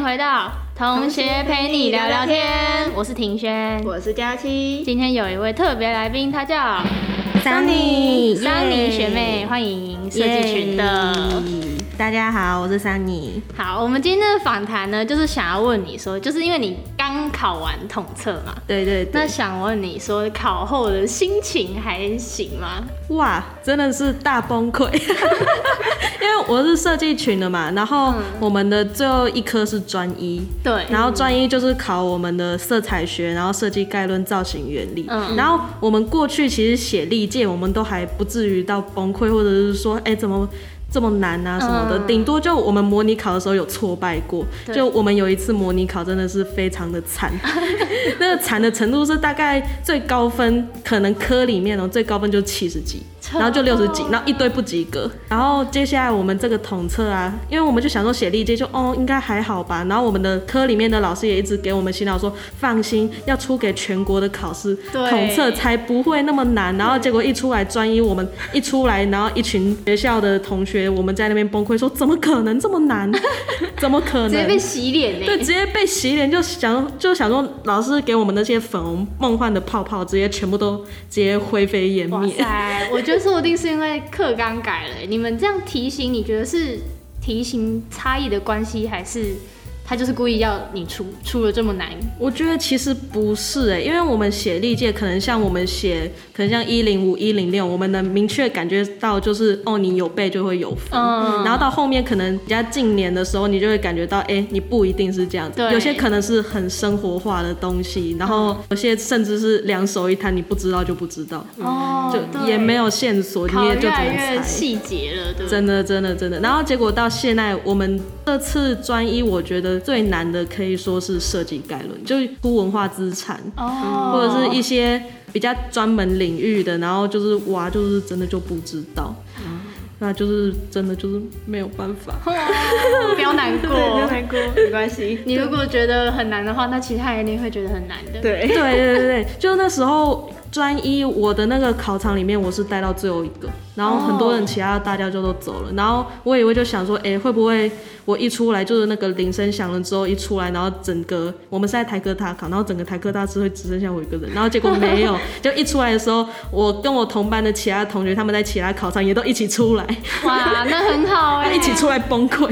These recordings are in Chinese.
迎回到同学陪你聊聊天，我是庭轩，我是佳期。今天有一位特别来宾，他叫桑尼，桑尼学妹，欢迎设计群的。大家好，我是桑尼。好，我们今天的访谈呢，就是想要问你说，就是因为你刚考完统测嘛，对对对。那想问你说，考后的心情还行吗？哇，真的是大崩溃，因为我是设计群的嘛，然后我们的最后一科是专一，对，然后专一就是考我们的色彩学，然后设计概论、造型原理，嗯，然后我们过去其实写历届，我们都还不至于到崩溃，或者是说，哎，怎么？这么难啊什么的，顶多就我们模拟考的时候有挫败过。就我们有一次模拟考真的是非常的惨，那个惨的程度是大概最高分可能科里面哦最高分就七十几。然后就六十几，然后一堆不及格。然后接下来我们这个统测啊，因为我们就想说写历届就哦应该还好吧。然后我们的科里面的老师也一直给我们洗脑说放心，要出给全国的考试统测才不会那么难。然后结果一出来专一，我们一出来，然后一群学校的同学我们在那边崩溃说怎么可能这么难？怎么可能？直接被洗脸呢？对，直接被洗脸，就想就想说老师给我们那些粉红梦幻的泡泡，直接全部都直接灰飞烟灭。我觉得。说不定是因为课纲改了，你们这样题型，你觉得是题型差异的关系，还是？他就是故意要你出出了这么难，我觉得其实不是哎，因为我们写历届可能像我们写，可能像一零五一零六，我们能明确感觉到就是哦，你有背就会有分，嗯，然后到后面可能比较近年的时候，你就会感觉到哎，你不一定是这样子，有些可能是很生活化的东西，然后有些甚至是两手一摊，你不知道就不知道，哦，就也没有线索，你也就只能猜细节了，对，真的真的真的，然后结果到现在我们这次专一，我觉得。最难的可以说是设计概论，就是出文化资产，哦，或者是一些比较专门领域的，然后就是哇，就是真的就不知道，那就是真的就是没有办法，不要难过，不要难过，没关系。你如果觉得很难的话，那其他人一定会觉得很难的。对，对，对，对，对，就那时候。专一，我的那个考场里面我是待到最后一个，然后很多人其他大家就都走了，然后我以为就想说，哎，会不会我一出来就是那个铃声响了之后一出来，然后整个我们是在台科大考，然后整个台科大只会只剩下我一个人，然后结果没有，就一出来的时候，我跟我同班的其他同学他们在其他考场也都一起出来，哇，那很好哎，一起出来崩溃，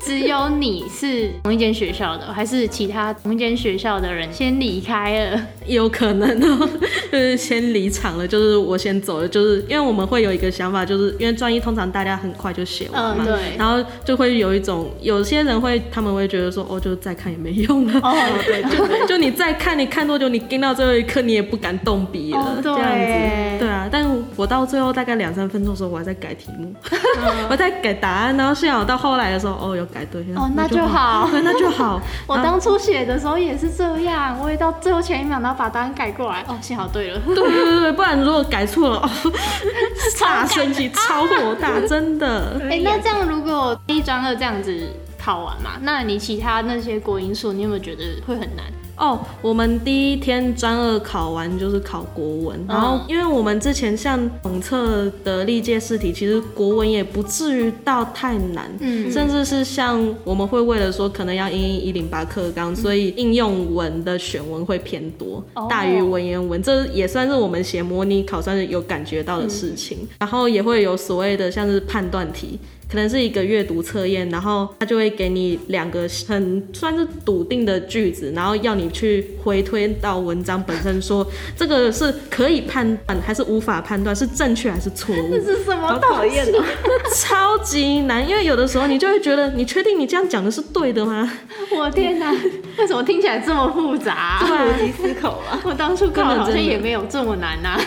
只有你是同一间学校的，还是其他同一间学校的人先离开了？有可能哦。就是先离场了，就是我先走了，就是因为我们会有一个想法，就是因为专一通常大家很快就写完嘛，对，然后就会有一种有些人会他们会觉得说，哦，就再看也没用了，哦，对，就就你再看，你看多久，你盯到最后一刻，你也不敢动笔了，这样子，对啊，但是我到最后大概两三分钟的时候，我还在改题目，我在改答案，然后幸好到后来的时候，哦，有改对，哦，那就好，对，那就好。我当初写的时候也是这样，我也到最后前一秒，然后把答案改过来，哦，幸好对了。对对对，不然如果改错了，大升级、超火大，真的。哎，那这样如果一专二这样子考完嘛，那你其他那些国音数，你有没有觉得会很难？哦，我们第一天专二考完就是考国文，然后因为我们之前像统测的历届试题，其实国文也不至于到太难，嗯，甚至是像我们会为了说可能要应一零八课纲，所以应用文的选文会偏多，大于文言文，这也算是我们写模拟考算是有感觉到的事情，然后也会有所谓的像是判断题。可能是一个阅读测验，然后他就会给你两个很算是笃定的句子，然后要你去回推到文章本身，说这个是可以判断还是无法判断，是正确还是错误？这是什么讨厌的？超级难，因为有的时候你就会觉得，你确定你这样讲的是对的吗？我天哪，为什么听起来这么复杂？逻辑思考啊！我当初考好像也没有这么难呐。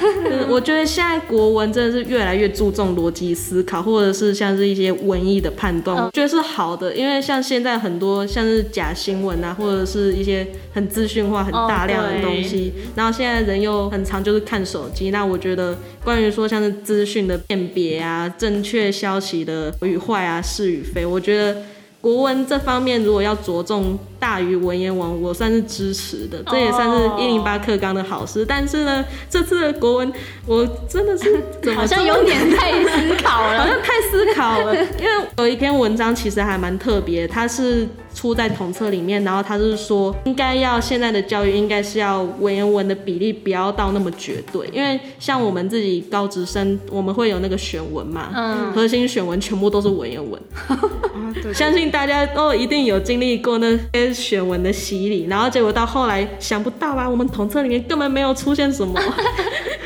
我觉得现在国文真的是越来越注重逻辑思考，或者是像是一些。文艺的判断，我觉得是好的，因为像现在很多像是假新闻啊，或者是一些很资讯化、很大量的东西，然后现在人又很常就是看手机，那我觉得关于说像是资讯的辨别啊、正确消息的与坏啊、是与非，我觉得国文这方面如果要着重大于文言文，我算是支持的，这也算是一零八课纲的好事。但是呢，这次的国文我真的是 好像有点太思考了，好像太思考了，因为有一篇文章其实还蛮特别，它是。出在统测里面，然后他是说，应该要现在的教育应该是要文言文的比例不要到那么绝对，因为像我们自己高职生，我们会有那个选文嘛，嗯，核心选文全部都是文言文，相信大家都一定有经历过那些选文的洗礼，然后结果到后来想不到啊，我们统测里面根本没有出现什么。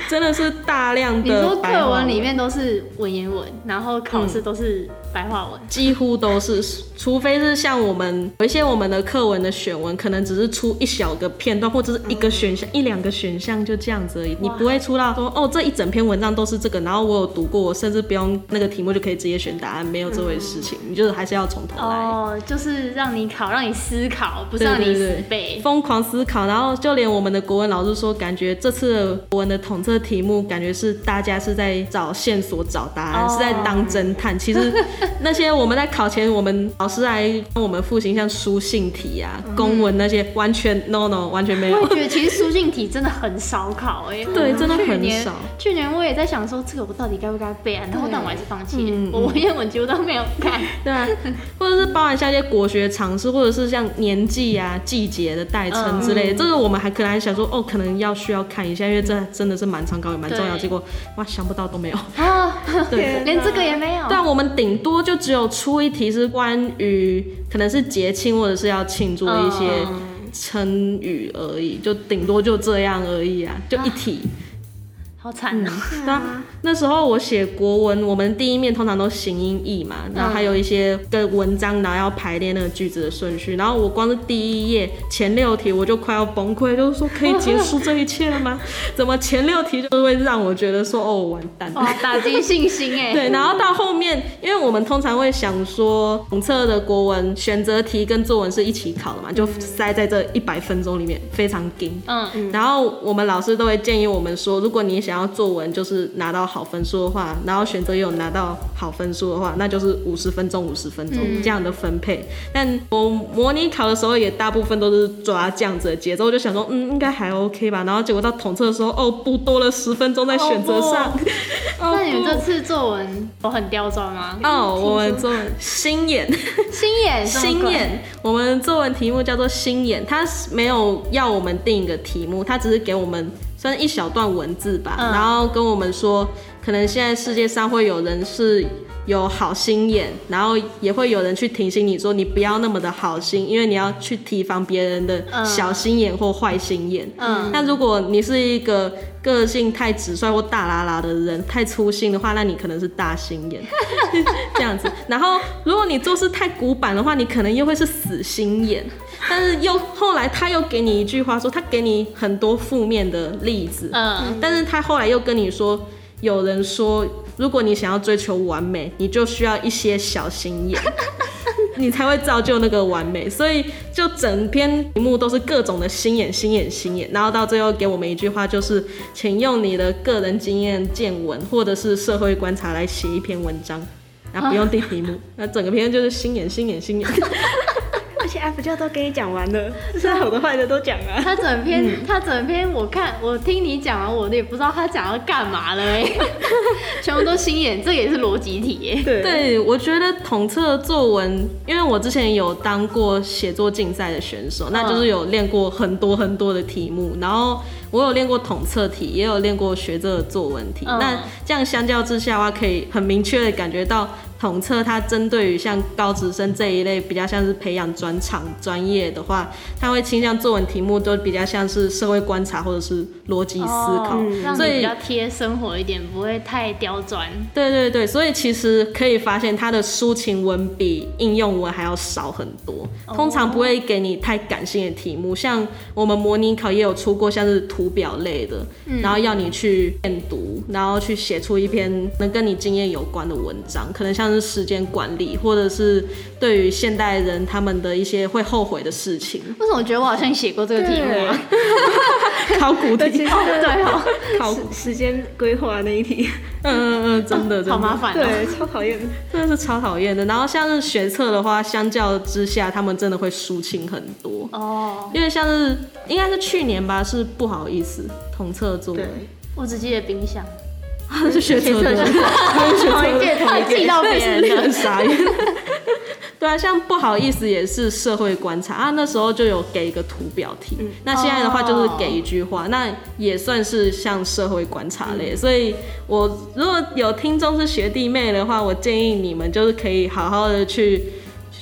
真的是大量的，你说课文里面都是文言文，然后考试都是白话文，几乎都是，除非是像我们有一些我们的课文的选文，可能只是出一小个片段或者是一个选项一两个选项就这样子而已，你不会出到说哦这一整篇文章都是这个，然后我有读过，我甚至不用那个题目就可以直接选答案，没有这回事情，你就是还是要从头来，哦，就是让你考，让你思考，不是让你死背，疯狂思考，然后就连我们的国文老师说，感觉这次国文的统测。题目感觉是大家是在找线索、找答案，是在当侦探。其实 那些我们在考前，我们老师来帮我们复习，像书信题啊、公文那些，完全 no no 完全没有。我觉得其实书信题真的很少考哎，对，真的很少。去年我也在想说，这个我到底该不该背啊？然后但我还是放弃了。我文言文几乎都没有看。对啊，或者是包含像一些国学常识，或者是像年纪啊、季节的代称之类的，这个我们还可能还想说，哦，可能要需要看一下，因为这真的是蛮。长高也蛮重要，结果哇想不到都没有啊，对，连这个也没有。但我们顶多就只有出一题是关于可能是节庆或者是要庆祝的一些成语而已，就顶多就这样而已啊，就一题。好惨呐！啊，那时候我写国文，我们第一面通常都形音义嘛，然后还有一些跟文章，然后要排列那个句子的顺序。然后我光是第一页前六题，我就快要崩溃，就是说可以结束这一切了吗？怎么前六题就会让我觉得说哦完蛋，打击信心哎。对，然后到后面，因为我们通常会想说，统测的国文选择题跟作文是一起考的嘛，就塞在这一百分钟里面，非常紧。嗯，然后我们老师都会建议我们说，如果你想然后作文就是拿到好分数的话，然后选择有拿到好分数的话，那就是五十分钟五十分钟这样的分配。但我模拟考的时候也大部分都是抓这样子的节奏，我就想说嗯应该还 OK 吧。然后结果到统测的时候，哦不多了十分钟在选择上。那你们这次作文我很刁钻吗？哦，我们作文心眼，心眼，心眼。我们作文题目叫做心眼，它没有要我们定一个题目，它只是给我们。算一小段文字吧，然后跟我们说，可能现在世界上会有人是有好心眼，然后也会有人去提醒你说，你不要那么的好心，因为你要去提防别人的小心眼或坏心眼。嗯，那如果你是一个个性太直率或大啦啦的人，太粗心的话，那你可能是大心眼，这样子。然后如果你做事太古板的话，你可能又会是死心眼。但是又后来他又给你一句话说，他给你很多负面的例子，嗯，但是他后来又跟你说，有人说，如果你想要追求完美，你就需要一些小心眼，你才会造就那个完美。所以就整篇题目都是各种的心眼、心眼、心眼，然后到最后给我们一句话，就是请用你的个人经验见闻或者是社会观察来写一篇文章，然后不用定题目，那整个篇就是心眼、心眼、心眼。F 就都跟你讲完了，是好的坏的都讲了。他整篇，他整篇，我看我听你讲完，我也不知道他讲要干嘛了哎，全部都心眼，这也是逻辑题对，对我觉得统测作文，因为我之前有当过写作竞赛的选手，那就是有练过很多很多的题目，然后我有练过统测题，也有练过学这的作文题。那这样相较之下的话，可以很明确的感觉到。统测它针对于像高职生这一类比较像是培养专长专业的话，它会倾向作文题目都比较像是社会观察或者是逻辑思考，所以比较贴生活一点，不会太刁钻。对对对，所以其实可以发现它的抒情文比应用文还要少很多，通常不会给你太感性的题目。像我们模拟考也有出过像是图表类的，然后要你去验读，然后去写出一篇能跟你经验有关的文章，可能像。是时间管理，或者是对于现代人他们的一些会后悔的事情。为什么我觉得我好像写过这个题目啊？考古题，对哦，考时间规划那一题，嗯嗯嗯，真的，好麻烦，对，超讨厌，真的是超讨厌的。然后像是学测的话，相较之下，他们真的会抒情很多哦。因为像是应该是去年吧，是不好意思，统测做，我只记得冰箱。是 学车的，同一届，同一届到别人的，很傻眼。对啊，像不好意思也是社会观察啊，那时候就有给一个图表题，那现在的话就是给一句话，那也算是像社会观察类。所以我如果有听众是学弟妹的话，我建议你们就是可以好好的去。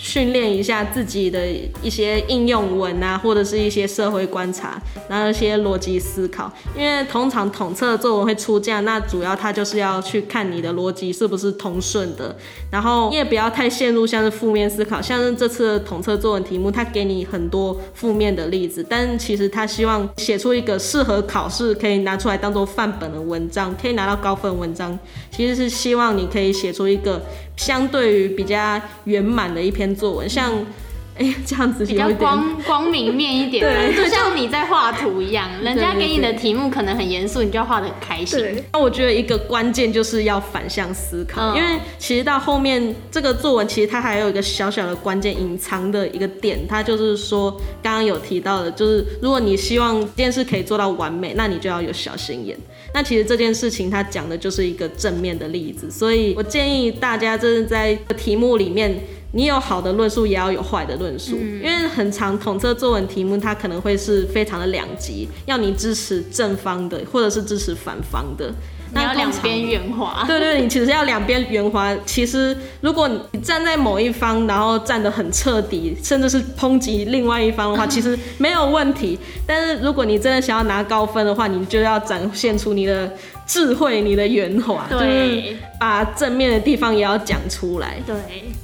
训练一下自己的一些应用文啊，或者是一些社会观察，然后一些逻辑思考。因为通常统测作文会出这样，那主要它就是要去看你的逻辑是不是通顺的。然后你也不要太陷入像是负面思考，像是这次的统测作文题目，它给你很多负面的例子，但其实他希望写出一个适合考试可以拿出来当做范本的文章，可以拿到高分文章。其实是希望你可以写出一个。相对于比较圆满的一篇作文，像 哎这样子比较光光明面一点，对，就像你在画图一样，人家给你的题目可能很严肃，你就要画的很开心。那我觉得一个关键就是要反向思考，因为其实到后面这个作文其实它还有一个小小的关键隐藏的一个点，它就是说刚刚有提到的，就是如果你希望这件事可以做到完美，那你就要有小心眼。那其实这件事情，它讲的就是一个正面的例子，所以我建议大家，真的在题目里面，你有好的论述，也要有坏的论述，因为很长统测作文题目，它可能会是非常的两极，要你支持正方的，或者是支持反方的。你要两边圆滑，对对，你其实要两边圆滑。其实如果你站在某一方，然后站得很彻底，甚至是抨击另外一方的话，其实没有问题。但是如果你真的想要拿高分的话，你就要展现出你的智慧、你的圆滑，对，把正面的地方也要讲出来。对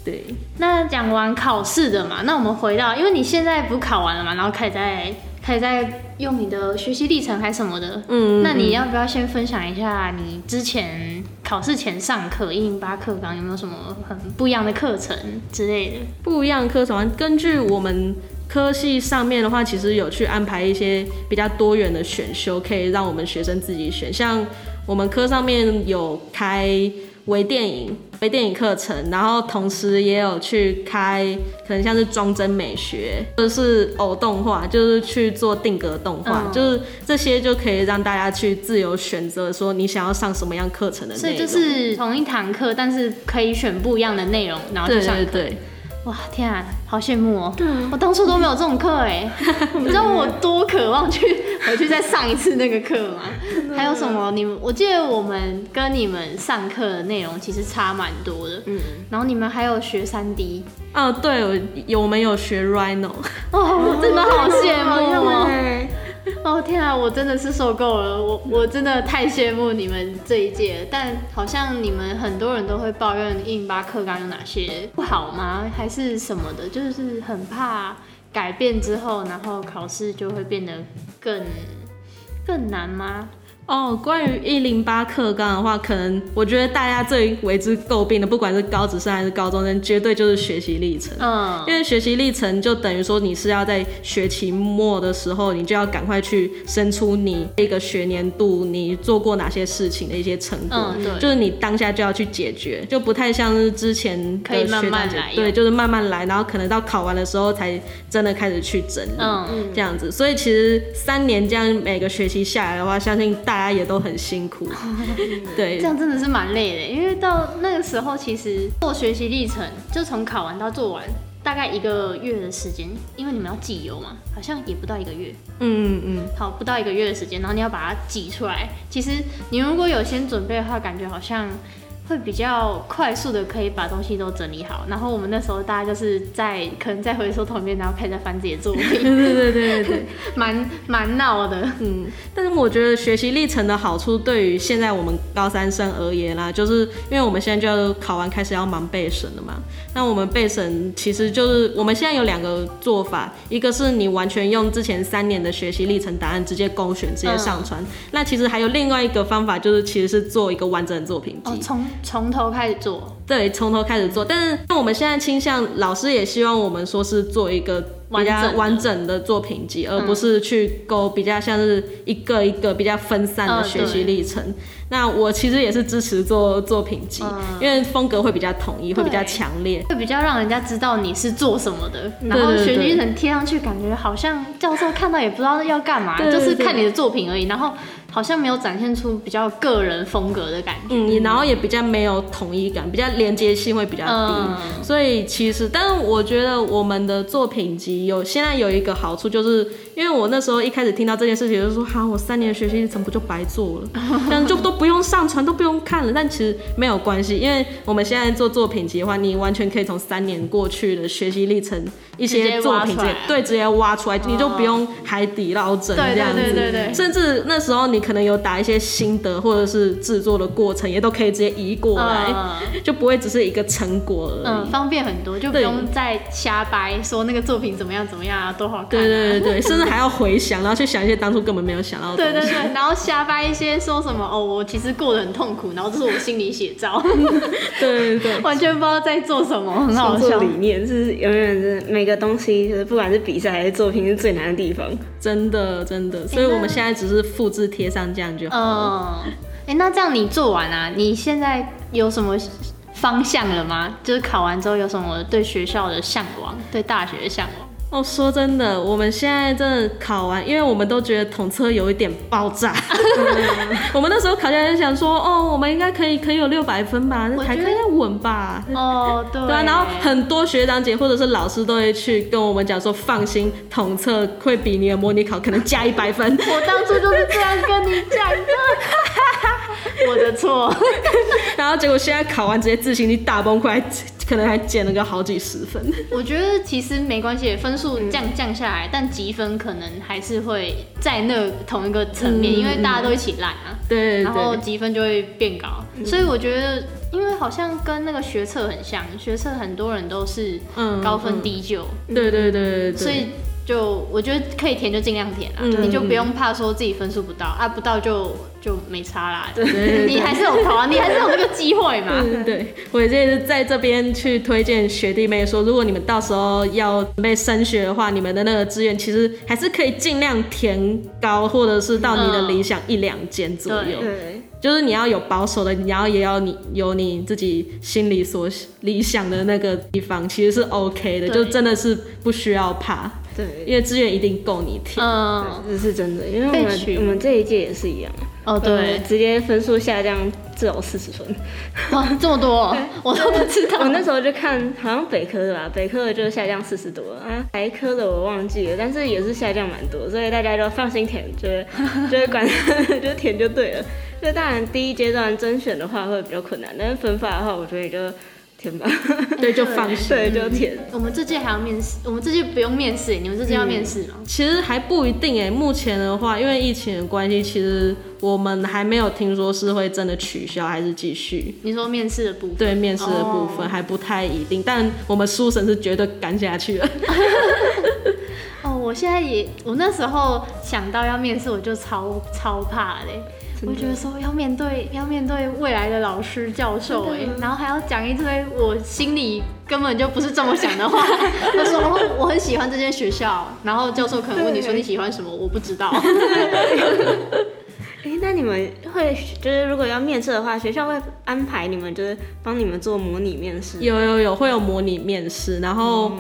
对。那讲完考试的嘛，那我们回到，因为你现在不是考完了嘛，然后开始在。可以在用你的学习历程还是什么的，嗯，那你要不要先分享一下你之前考试前上课一零八课纲有没有什么很不一样的课程之类的？不一样的课程，根据我们科系上面的话，其实有去安排一些比较多元的选修，可以让我们学生自己选。像我们科上面有开。微电影、微电影课程，然后同时也有去开，可能像是装帧美学，或者是偶动画，就是去做定格动画，就是这些就可以让大家去自由选择，说你想要上什么样课程的内容。所以就是同一堂课，但是可以选不一样的内容，然后去上课。哇天啊，好羡慕哦！我当初都没有这种课哎，你知道我多渴望去回去再上一次那个课吗？还有什么？你们我记得我们跟你们上课的内容其实差蛮多的，嗯，然后你们还有学三 D 哦，对，有我们有学 Rhino，哦，我真的好羡慕哦。哦天啊，我真的是受够了，我我真的太羡慕你们这一届，但好像你们很多人都会抱怨印巴课纲有哪些不好吗？还是什么的？就是很怕改变之后，然后考试就会变得更更难吗？哦，关于一零八课纲的话，可能我觉得大家最为之诟病的，不管是高职生还是高中生，绝对就是学习历程。嗯，因为学习历程就等于说你是要在学期末的时候，你就要赶快去生出你这个学年度你做过哪些事情的一些成果。嗯，对，就是你当下就要去解决，就不太像是之前可以慢慢来。对，就是慢慢来，然后可能到考完的时候才真的开始去整理。嗯嗯，这样子。所以其实三年这样每个学期下来的话，相信大。大家也都很辛苦，对，这样真的是蛮累的。因为到那个时候，其实做学习历程，就从考完到做完，大概一个月的时间。因为你们要寄邮嘛，好像也不到一个月。嗯嗯嗯，好，不到一个月的时间，然后你要把它挤出来。其实你如果有先准备的话，感觉好像。会比较快速的可以把东西都整理好，然后我们那时候大家就是在可能在回收桶里面，然后开始翻自己的作品，对对对对对，蛮蛮闹的，嗯。但是我觉得学习历程的好处，对于现在我们高三生而言啦，就是因为我们现在就要考完开始要忙备审了嘛。那我们备审其实就是我们现在有两个做法，一个是你完全用之前三年的学习历程答案直接勾选直接上传，那其实还有另外一个方法，就是其实是做一个完整的作品集。从从头开始做。对，从头开始做，但是我们现在倾向老师也希望我们说是做一个比较完整的作品集，而不是去勾比较像是一个一个比较分散的学习历程。那我其实也是支持做作品集，因为风格会比较统一，会比较强烈，会比较让人家知道你是做什么的。然后学习历程贴上去，感觉好像教授看到也不知道要干嘛，就是看你的作品而已。然后。好像没有展现出比较个人风格的感觉，嗯，然后也比较没有统一感，比较连接性会比较低，所以其实，但是我觉得我们的作品集有现在有一个好处，就是因为我那时候一开始听到这件事情，就说哈，我三年学习历程不就白做了，这样就都不用上传，都不用看了。但其实没有关系，因为我们现在做作品集的话，你完全可以从三年过去的学习历程一些作品集，对，直接挖出来，你就不用海底捞针这样子，对对对对，甚至那时候你。可能有打一些心得，或者是制作的过程，也都可以直接移过来，就不会只是一个成果而已。嗯，方便很多，就不用再瞎掰说那个作品怎么样怎么样啊，多好看。对对对对，甚至还要回想，然后去想一些当初根本没有想到的 对对对，然后瞎掰一些说什么哦，我其实过得很痛苦，然后这是我心里写照。对对对，完全不知道在做什么，很好笑。理念是永远是每个东西，就是不管是比赛还是作品，是最难的地方。真的真的，所以我们现在只是复制贴。上这样就好。了，哎，那这样你做完啊？你现在有什么方向了吗？就是考完之后有什么对学校的向往，对大学的向往？哦，说真的，我们现在真的考完，因为我们都觉得统测有一点爆炸。我们那时候考下来想说，哦，我们应该可以可以有六百分吧？那台科应该稳吧？哦，对。对啊，然后很多学长姐或者是老师都会去跟我们讲说，放心，统测会比你的模拟考可能加一百分。我当初就是这样跟你讲的。我的错。然后结果现在考完，直接自信力大崩溃。可能还减了个好几十分。我觉得其实没关系，分数降降下来，但积分可能还是会在那同一个层面，因为大家都一起烂啊。对。然后积分就会变高，所以我觉得，因为好像跟那个学测很像，学测很多人都是高分低就。对对对对。所以。就我觉得可以填就尽量填啦，你就不用怕说自己分数不到啊，不到就就没差啦。对，你还是有投啊，你还是有那个机会嘛。对，我也是在这边去推荐学弟妹说，如果你们到时候要准备升学的话，你们的那个志愿其实还是可以尽量填高，或者是到你的理想一两间左右。对，就是你要有保守的，你要也要你有你自己心里所理想的那个地方，其实是 OK 的，就真的是不需要怕。对，因为资源一定够你填，嗯，这是真的。因为我们我们这一届也是一样，哦，对，直接分数下降至少四十分，哇，这么多，我都不知道。我那时候就看，好像北科的吧，北科的就下降四十多啊，台科的我忘记了，但是也是下降蛮多，所以大家就放心填，就 就管 就填就对了。就当然第一阶段甄选的话会比较困难，但是分发的话，我觉得就。填吧，对，就放心，对，就填。我们这届还要面试，我们这届不用面试，你们这届要面试吗？其实还不一定哎，目前的话，因为疫情的关系，其实我们还没有听说是会真的取消还是继续。你说面试的部分？对，面试的部分还不太一定，但我们书神是绝对干下去了。哦，我现在也，我那时候想到要面试，我就超超怕嘞。我觉得说要面对要面对未来的老师教授哎，然后还要讲一堆我心里根本就不是这么想的话。他说哦，我很喜欢这间学校，然后教授可能问你说你喜欢什么，我不知道。哎，那你们会就是如果要面试的话，学校会安排你们就是帮你们做模拟面试？有有有，会有模拟面试，然后。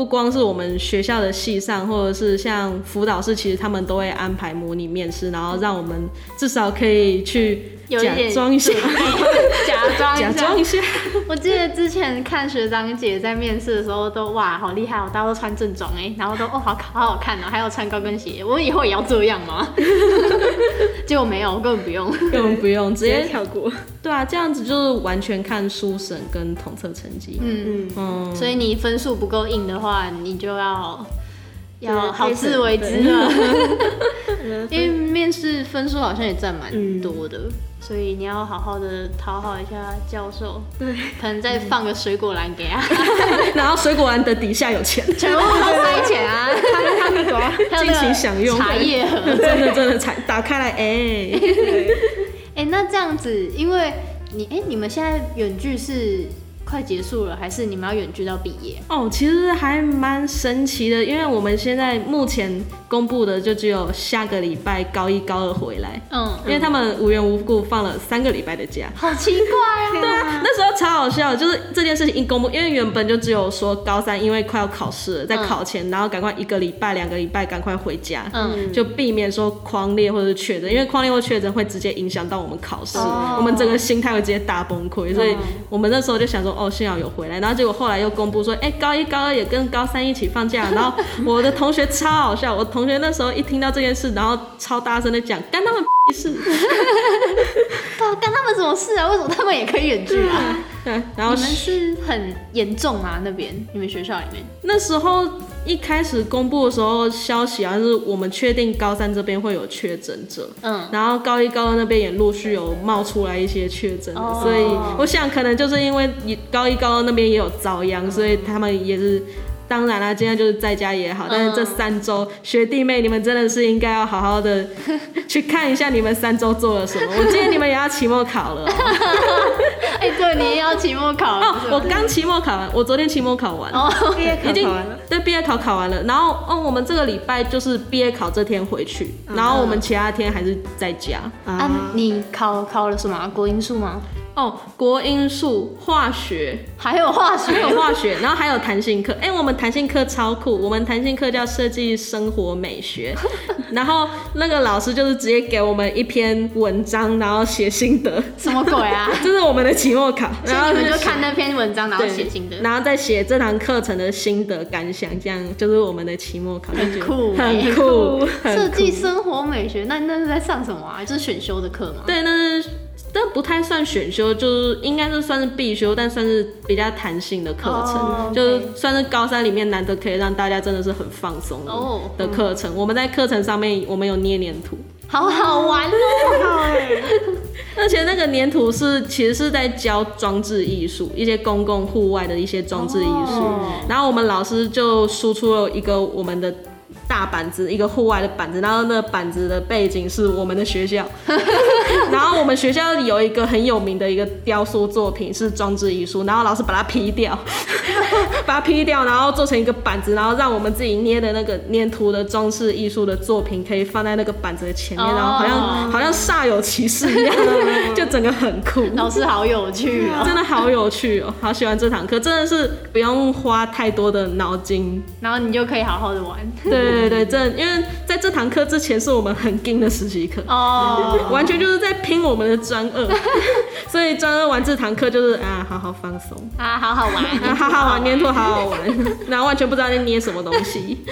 不光是我们学校的系上，或者是像辅导室，其实他们都会安排模拟面试，然后让我们至少可以去假装一下，假装假装一下。我记得之前看学长姐在面试的时候，都哇好厉害哦，大家都穿正装哎，然后都哦好好好看哦，还有穿高跟鞋。我以后也要这样吗？结果没有，根本不用，根本不用，直接跳过。对啊，这样子就是完全看书审跟统测成绩。嗯嗯嗯，所以你分数不够硬的话，你就要要好自为之了。因为面试分数好像也占蛮多的，所以你要好好的讨好一下教授。对，可能再放个水果篮给他，然后水果篮的底下有钱，全部都塞钱啊！他们尽情享用茶叶盒，真的真的才打开来，哎。哎，那这样子，因为你哎，你们现在远距是？快结束了，还是你们要远距到毕业？哦，其实还蛮神奇的，因为我们现在目前公布的就只有下个礼拜高一高二回来，嗯，因为他们无缘无故放了三个礼拜的假，好奇怪啊！对啊，那时候超好笑，就是这件事情一公布，因为原本就只有说高三因为快要考试了，在考前，然后赶快一个礼拜、两个礼拜赶快回家，嗯，就避免说框列或者确诊，因为框列或确诊会直接影响到我们考试，我们整个心态会直接大崩溃，所以我们那时候就想说。哦，幸好有回来，然后结果后来又公布说，哎，高一高二也跟高三一起放假，然后我的同学超好笑，我同学那时候一听到这件事，然后超大声的讲，干他们事，对，干他们什么事啊？为什么他们也可以远距啊？对，然后你们是很严重啊？那边你们学校里面那时候一开始公布的时候，消息啊是我们确定高三这边会有确诊者，嗯，然后高一高二那边也陆续有冒出来一些确诊，所以我想可能就是因为高一高二那边也有遭殃，所以他们也是。当然啦，今天就是在家也好，但是这三周学弟妹你们真的是应该要好好的 去看一下你们三周做了什么。我今天你们也要期末考了，哎，对，你也要期末考了。我刚期末考完，我昨天期末考完，哦毕业考考完了，对，毕业考考完了。然后哦，我们这个礼拜就是毕业考这天回去，然后我们其他天还是在家。啊，你考考了什么？国英数吗？哦，国英数、化学，还有化学，还有化学，然后还有弹性课。哎，我们弹性课超酷，我们弹性课叫设计生活美学。然后那个老师就是直接给我们一篇文章，然后写心得。什么鬼啊？这是我们的期末考，然后你们就看那篇文章，然后写心得，然后再写这堂课程的心得感想，这样就是我们的期末考。很酷，很酷。设计生活美学，那那是在上什么啊？就是选修的课吗？对，那是。这不太算选修，就是应该是算是必修，但算是比较弹性的课程，就算是高三里面难得可以让大家真的是很放松的课程。我们在课程上面，我们有捏黏土，好好玩哦！而且那个黏土是其实是在教装置艺术，一些公共户外的一些装置艺术。然后我们老师就输出了一个我们的。大板子，一个户外的板子，然后那板子的背景是我们的学校，然后我们学校有一个很有名的一个雕塑作品是装置艺术，然后老师把它劈掉，把它劈掉，然后做成一个板子，然后让我们自己捏的那个粘土的装饰艺术的作品可以放在那个板子的前面，然后好像好像煞有其事一样，就整个很酷。老师好有趣哦，真的好有趣哦，好喜欢这堂课，真的是不用花太多的脑筋，然后你就可以好好的玩。对。对对，真因为在这堂课之前是我们很硬的实习课哦，完全就是在拼我们的专二，所以专二完这堂课就是啊，好好放松 啊，好好玩啊，好好玩，粘土好好玩，然后完全不知道在捏什么东西。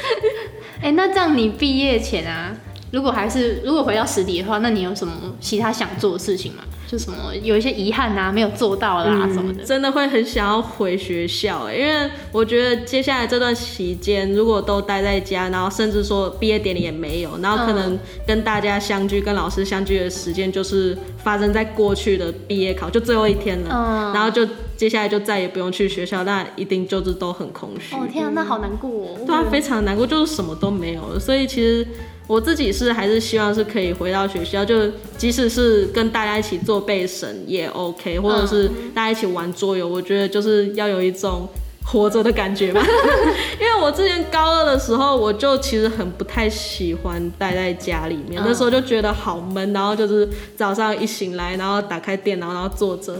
哎，那这样你毕业前啊，如果还是如果回到实体的话，那你有什么其他想做的事情吗？就什么有一些遗憾啊，没有做到啦什么的，真的会很想要回学校哎，因为我觉得接下来这段期间，如果都待在家，然后甚至说毕业典礼也没有，然后可能跟大家相聚、跟老师相聚的时间，就是发生在过去的毕业考就最后一天了，嗯然后就接下来就再也不用去学校，那一定就是都很空虚。哦天啊，那好难过哦。对啊，非常难过，就是什么都没有了，所以其实。我自己是还是希望是可以回到学校，就即使是跟大家一起做背审也 OK，或者是大家一起玩桌游，我觉得就是要有一种活着的感觉吧。因为我之前高二的时候，我就其实很不太喜欢待在家里面，那时候就觉得好闷，然后就是早上一醒来，然后打开电脑，然后坐着，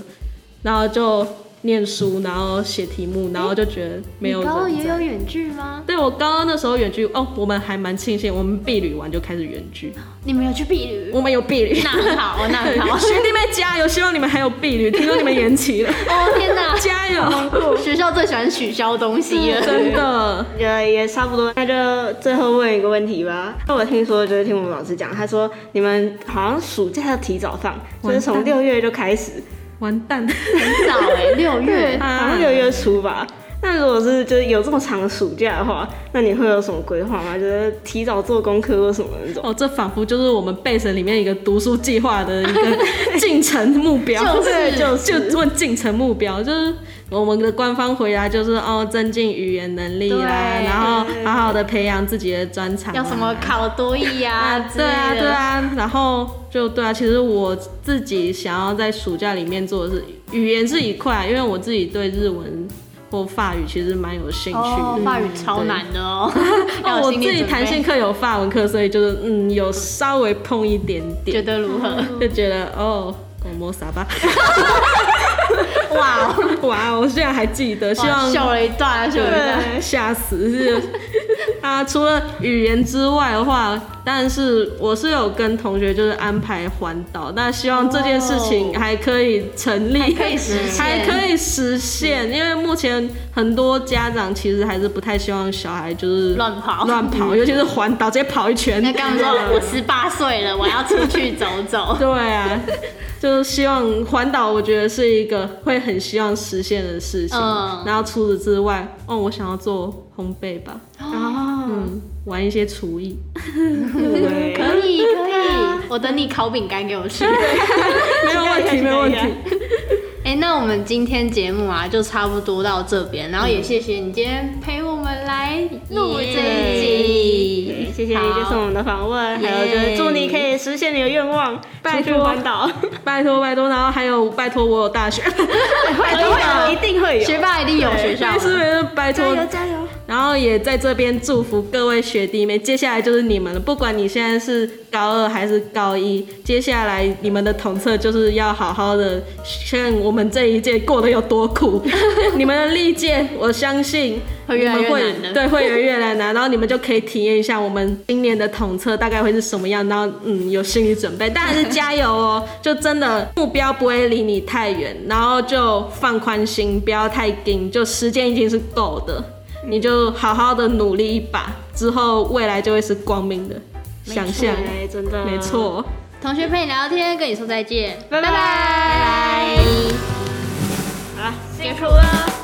然后就。念书，然后写题目，然后就觉得没有。高二也有远距吗？对，我高二那时候远距哦，我们还蛮庆幸，我们避旅完就开始远距。你们有去避旅？我们有避旅，那很好，那很好。学弟妹加油，希望你们还有避旅。听说你们延期了。哦天哪！加油！学校最喜欢取消东西了，真的。也也差不多，那就最后问一个问题吧。那我听说就是听我们老师讲，他说你们好像暑假要提早放，就是从六月就开始。完蛋，很早哎，六月，好像六月初吧。那那如果是就是有这么长的暑假的话，那你会有什么规划吗？就是提早做功课或什么那种？哦，这仿佛就是我们备审里面一个读书计划的一个进程目标，就是就就问进程目标，就是我们的官方回答就是哦，增进语言能力啦，然后好好的培养自己的专长，要什么考多艺呀？对啊，对啊，然后就对啊，其实我自己想要在暑假里面做的是语言是一块，因为我自己对日文。或法语其实蛮有兴趣，法语超难的哦。我自己弹性课有法文课，所以就是嗯，有稍微碰一点点。觉得如何？就觉得哦，我摸啥吧。哇哇！我现在还记得，希望笑了一段，笑了一段，吓死是。啊，除了语言之外的话，但是我是有跟同学就是安排环岛，那希望这件事情还可以成立，可以实现，还可以实现。因为目前很多家长其实还是不太希望小孩就是乱跑乱跑，尤其是环岛直接跑一圈。那刚刚说 我十八岁了，我要出去走走。对啊。就是希望环岛，我觉得是一个会很希望实现的事情。嗯，然后除此之外，哦，我想要做烘焙吧。玩一些厨艺。可以 可以，我等你烤饼干给我吃。没有问题，没有问题。哎，那我们今天节目啊，就差不多到这边，然后也谢谢你今天陪我们来录这一集，谢谢你接受我们的访问，还有就是祝你可以实现你的愿望，拜托。环岛，拜托拜托，然后还有拜托我有大学，拜托一定会有，学霸一定有学校，是拜托。加油加油，然后也在这边祝福各位学弟妹，接下来就是你们了，不管你现在是高二还是高一，接下来你们的统测就是要好好的像我们。这一届过得有多苦，你们的历届，我相信会越来越难对，会越来越难。然后你们就可以体验一下我们今年的统测大概会是什么样，然后嗯，有心理准备。但是加油哦，就真的目标不会离你太远，然后就放宽心，不要太紧，就时间已经是够的，你就好好的努力一把，之后未来就会是光明的。想象，真的，没错。同学陪你聊天，跟你说再见，拜拜拜拜。好了，结束了。